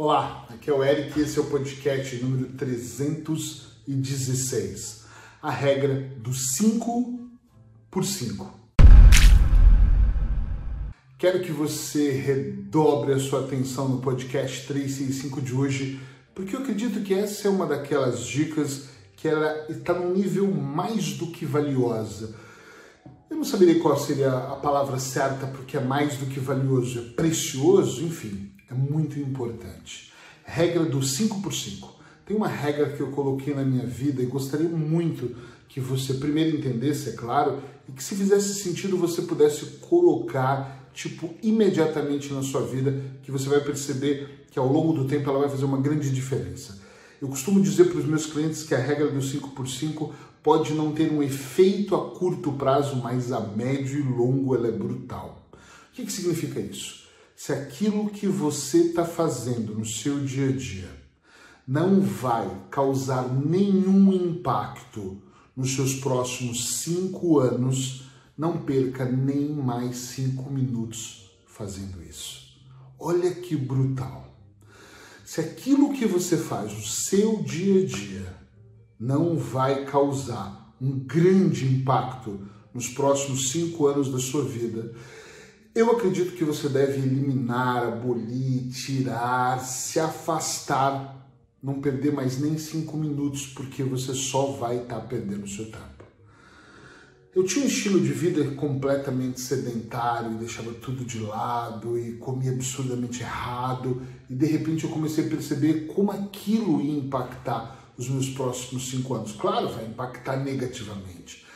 Olá, aqui é o Eric e esse é o podcast número 316. A regra do 5 por 5. Quero que você redobre a sua atenção no podcast 365 de hoje, porque eu acredito que essa é uma daquelas dicas que ela está num nível mais do que valiosa. Eu não saberia qual seria a palavra certa, porque é mais do que valioso, é precioso, enfim é muito importante. Regra do 5 por 5. Tem uma regra que eu coloquei na minha vida e gostaria muito que você primeiro entendesse, é claro, e que se fizesse sentido você pudesse colocar, tipo, imediatamente na sua vida, que você vai perceber que ao longo do tempo ela vai fazer uma grande diferença. Eu costumo dizer para os meus clientes que a regra do 5 por 5 pode não ter um efeito a curto prazo, mas a médio e longo ela é brutal. O que, que significa isso? Se aquilo que você está fazendo no seu dia a dia não vai causar nenhum impacto nos seus próximos cinco anos, não perca nem mais cinco minutos fazendo isso. Olha que brutal. Se aquilo que você faz no seu dia a dia não vai causar um grande impacto nos próximos cinco anos da sua vida, eu acredito que você deve eliminar, abolir, tirar, se afastar, não perder mais nem cinco minutos, porque você só vai estar tá perdendo seu tempo. Eu tinha um estilo de vida completamente sedentário deixava tudo de lado e comia absurdamente errado e de repente eu comecei a perceber como aquilo ia impactar os meus próximos cinco anos. Claro, vai impactar negativamente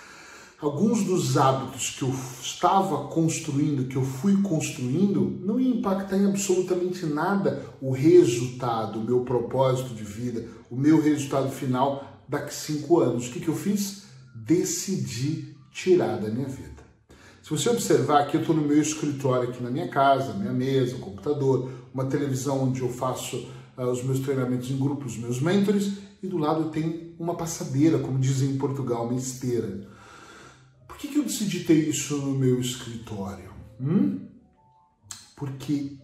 alguns dos hábitos que eu estava construindo, que eu fui construindo, não ia impactar em absolutamente nada o resultado, o meu propósito de vida, o meu resultado final daqui cinco anos. O que, que eu fiz? Decidi tirar da minha vida. Se você observar aqui, eu estou no meu escritório aqui na minha casa, minha mesa, computador, uma televisão onde eu faço uh, os meus treinamentos em grupos, os meus mentores, e do lado tem uma passadeira, como dizem em Portugal, uma esteira que, que eu decidi ter isso no meu escritório? Hum? Porque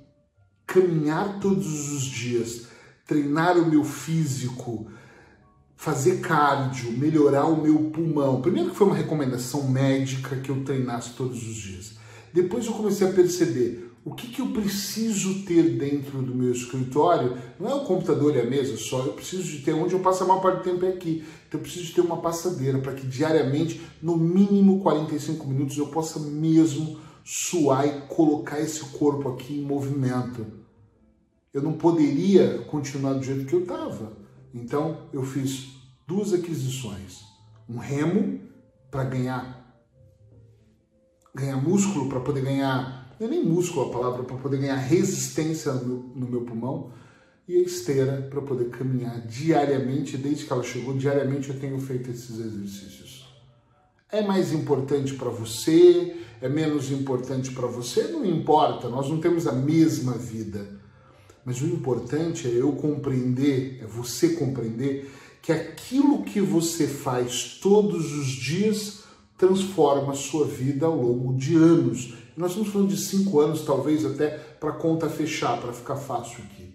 caminhar todos os dias, treinar o meu físico, fazer cardio, melhorar o meu pulmão. Primeiro que foi uma recomendação médica que eu treinasse todos os dias. Depois eu comecei a perceber o que, que eu preciso ter dentro do meu escritório? Não é o computador e a mesa só, eu preciso de ter onde eu passo a maior parte do tempo é aqui. Então eu preciso de ter uma passadeira para que diariamente, no mínimo 45 minutos, eu possa mesmo suar e colocar esse corpo aqui em movimento. Eu não poderia continuar do jeito que eu estava. Então eu fiz duas aquisições: um remo para ganhar ganhar músculo, para poder ganhar não é nem músculo a palavra, para poder ganhar resistência no meu, no meu pulmão, e a esteira para poder caminhar diariamente, desde que ela chegou, diariamente eu tenho feito esses exercícios. É mais importante para você? É menos importante para você? Não importa, nós não temos a mesma vida. Mas o importante é eu compreender, é você compreender que aquilo que você faz todos os dias transforma a sua vida ao longo de anos nós estamos falando de cinco anos, talvez até para a conta fechar, para ficar fácil aqui.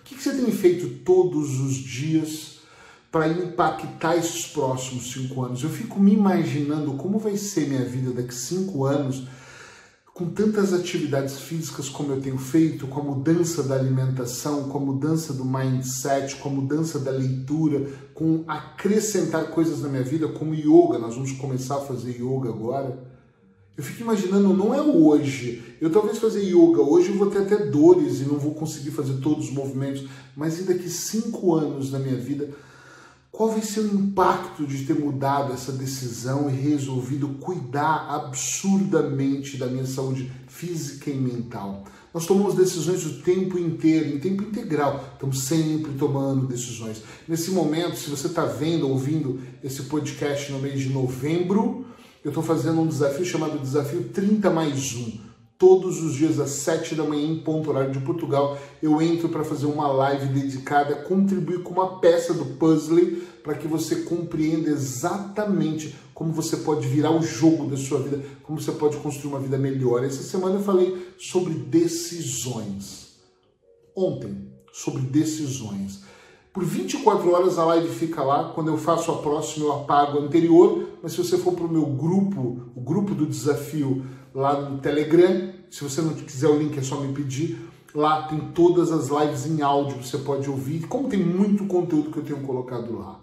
O que você tem feito todos os dias para impactar esses próximos cinco anos? Eu fico me imaginando como vai ser minha vida daqui cinco anos com tantas atividades físicas como eu tenho feito, com a mudança da alimentação, com a mudança do mindset, com a mudança da leitura, com acrescentar coisas na minha vida, como yoga, nós vamos começar a fazer yoga agora. Eu fico imaginando, não é hoje. Eu talvez fazer yoga hoje eu vou ter até dores e não vou conseguir fazer todos os movimentos, mas e daqui cinco anos da minha vida, qual vai ser o impacto de ter mudado essa decisão e resolvido cuidar absurdamente da minha saúde física e mental? Nós tomamos decisões o tempo inteiro, em tempo integral. Estamos sempre tomando decisões. Nesse momento, se você está vendo, ouvindo esse podcast no mês de novembro, eu estou fazendo um desafio chamado Desafio 30 mais 1. Todos os dias às 7 da manhã, em ponto horário de Portugal, eu entro para fazer uma live dedicada a contribuir com uma peça do puzzle para que você compreenda exatamente como você pode virar o jogo da sua vida, como você pode construir uma vida melhor. Essa semana eu falei sobre decisões. Ontem sobre decisões. Por 24 horas a live fica lá. Quando eu faço a próxima, eu apago a anterior. Mas se você for para o meu grupo, o grupo do desafio lá no Telegram, se você não quiser o link, é só me pedir. Lá tem todas as lives em áudio, você pode ouvir. Como tem muito conteúdo que eu tenho colocado lá.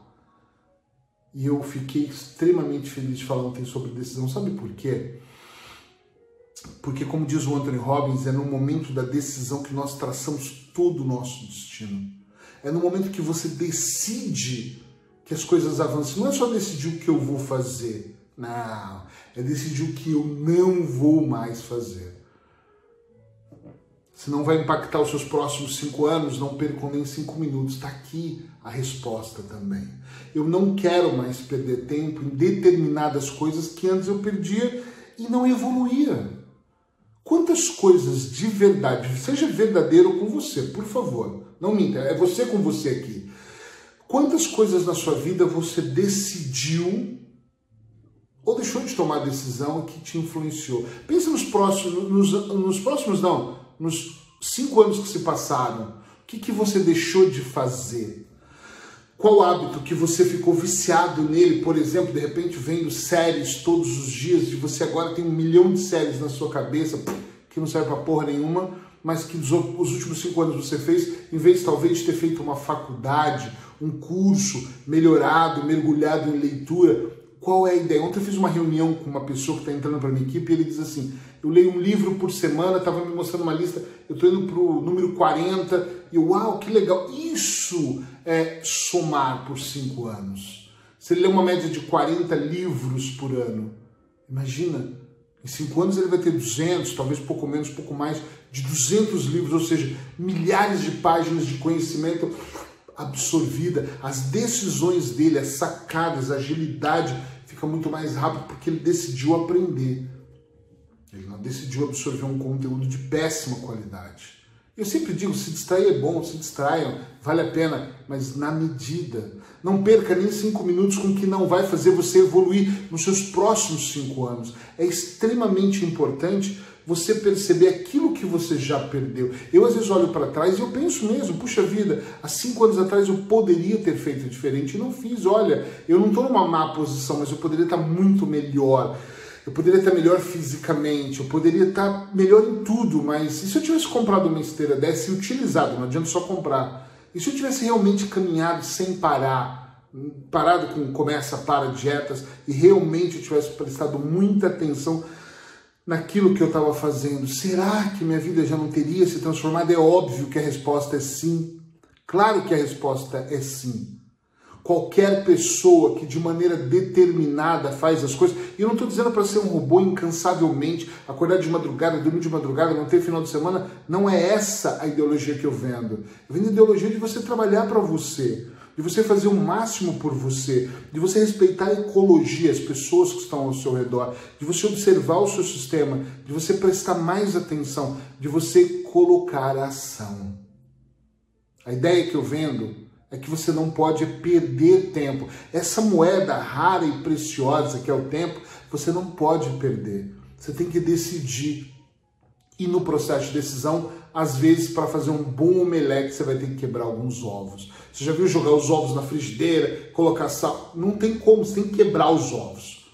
E eu fiquei extremamente feliz de falar ontem sobre decisão. Sabe por quê? Porque, como diz o Anthony Robbins, é no momento da decisão que nós traçamos todo o nosso destino. É no momento que você decide que as coisas avancem. Não é só decidir o que eu vou fazer. Não. É decidir o que eu não vou mais fazer. Se não vai impactar os seus próximos cinco anos, não percam nem cinco minutos. Está aqui a resposta também. Eu não quero mais perder tempo em determinadas coisas que antes eu perdia e não evoluía. Quantas coisas de verdade, seja verdadeiro com você, por favor, não minta, é você com você aqui. Quantas coisas na sua vida você decidiu ou deixou de tomar decisão que te influenciou? Pensa nos próximos, nos, nos próximos não, nos cinco anos que se passaram, o que, que você deixou de fazer? Qual hábito que você ficou viciado nele, por exemplo, de repente vendo séries todos os dias e você agora tem um milhão de séries na sua cabeça que não serve pra porra nenhuma, mas que os últimos cinco anos você fez, em vez talvez de ter feito uma faculdade, um curso melhorado, mergulhado em leitura, qual é a ideia? Ontem eu fiz uma reunião com uma pessoa que está entrando para minha equipe e ele diz assim: eu leio um livro por semana, estava me mostrando uma lista, eu estou indo para o número 40 e uau, que legal! Isso é somar por cinco anos. Se ele lê uma média de 40 livros por ano, imagina, em cinco anos ele vai ter 200, talvez pouco menos, pouco mais, de 200 livros, ou seja, milhares de páginas de conhecimento absorvida, as decisões dele, as sacadas, a agilidade fica muito mais rápido porque ele decidiu aprender. Ele não decidiu absorver um conteúdo de péssima qualidade. Eu sempre digo, se distrair é bom, se distraiam, vale a pena, mas na medida. Não perca nem cinco minutos com o que não vai fazer você evoluir nos seus próximos cinco anos. É extremamente importante você perceber aquilo que você já perdeu. Eu às vezes olho para trás e eu penso mesmo, puxa vida, há cinco anos atrás eu poderia ter feito diferente e não fiz. Olha, eu não estou numa má posição, mas eu poderia estar muito melhor. Eu poderia estar melhor fisicamente, eu poderia estar melhor em tudo, mas e se eu tivesse comprado uma esteira dessa e utilizado, não adianta só comprar. E se eu tivesse realmente caminhado sem parar, parado com começa, para dietas e realmente eu tivesse prestado muita atenção naquilo que eu estava fazendo, será que minha vida já não teria se transformado? É óbvio que a resposta é sim. Claro que a resposta é sim. Qualquer pessoa que de maneira determinada faz as coisas, e eu não estou dizendo para ser um robô incansavelmente, acordar de madrugada, dormir de madrugada, não ter final de semana, não é essa a ideologia que eu vendo. Eu vendo a ideologia de você trabalhar para você, de você fazer o máximo por você, de você respeitar a ecologia, as pessoas que estão ao seu redor, de você observar o seu sistema, de você prestar mais atenção, de você colocar a ação. A ideia que eu vendo é que você não pode perder tempo. Essa moeda rara e preciosa que é o tempo, você não pode perder. Você tem que decidir. E no processo de decisão, às vezes, para fazer um bom omelete, você vai ter que quebrar alguns ovos. Você já viu jogar os ovos na frigideira, colocar sal? Não tem como, você tem que quebrar os ovos.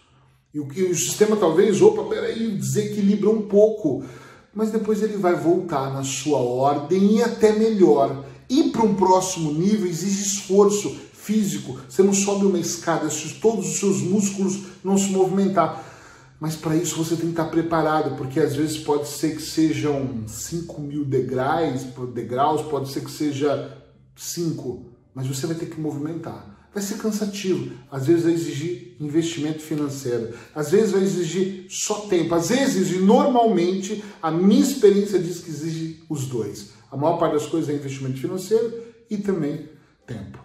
E o que o sistema talvez, opa, peraí, desequilibra um pouco. Mas depois ele vai voltar na sua ordem e até melhor. Ir para um próximo nível exige esforço físico. Você não sobe uma escada se todos os seus músculos não se movimentar. Mas para isso você tem que estar preparado, porque às vezes pode ser que sejam 5 mil degraus, degraus, pode ser que seja 5, mas você vai ter que movimentar. Vai ser cansativo, às vezes vai exigir investimento financeiro, às vezes vai exigir só tempo, às vezes e normalmente a minha experiência diz que exige os dois. A maior parte das coisas é investimento financeiro e também tempo.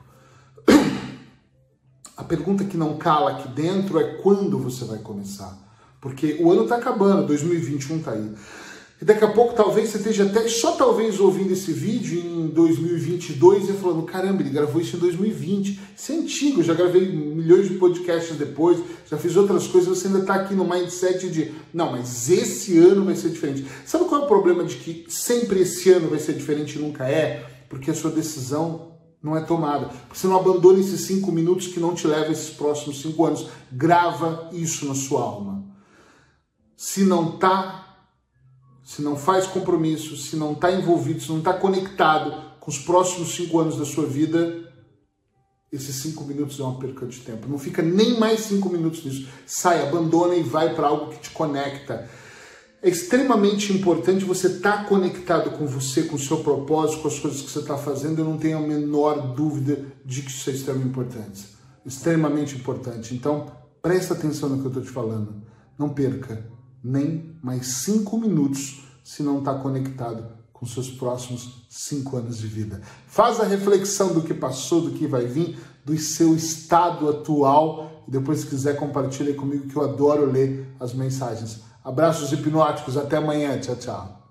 A pergunta que não cala aqui dentro é quando você vai começar. Porque o ano está acabando, 2021 está aí. E daqui a pouco talvez você esteja até, só talvez ouvindo esse vídeo em 2022 e falando, caramba, ele gravou isso em 2020. Isso é antigo, já gravei milhões de podcasts depois, já fiz outras coisas, você ainda está aqui no mindset de, não, mas esse ano vai ser diferente. Sabe qual é o problema de que sempre esse ano vai ser diferente e nunca é? porque a sua decisão não é tomada. Você não abandona esses cinco minutos que não te levam esses próximos cinco anos. Grava isso na sua alma. Se não tá, se não faz compromisso, se não está envolvido, se não está conectado com os próximos cinco anos da sua vida, esses cinco minutos é uma perca de tempo. Não fica nem mais cinco minutos nisso. Sai, abandona e vai para algo que te conecta. É extremamente importante você estar tá conectado com você, com o seu propósito, com as coisas que você está fazendo. Eu não tenho a menor dúvida de que isso é extremamente importante. Extremamente importante. Então, presta atenção no que eu estou te falando. Não perca nem mais cinco minutos se não está conectado com seus próximos cinco anos de vida. Faz a reflexão do que passou, do que vai vir, do seu estado atual. E depois, se quiser, compartilhe comigo que eu adoro ler as mensagens. Abraços hipnóticos, até amanhã. Tchau, tchau.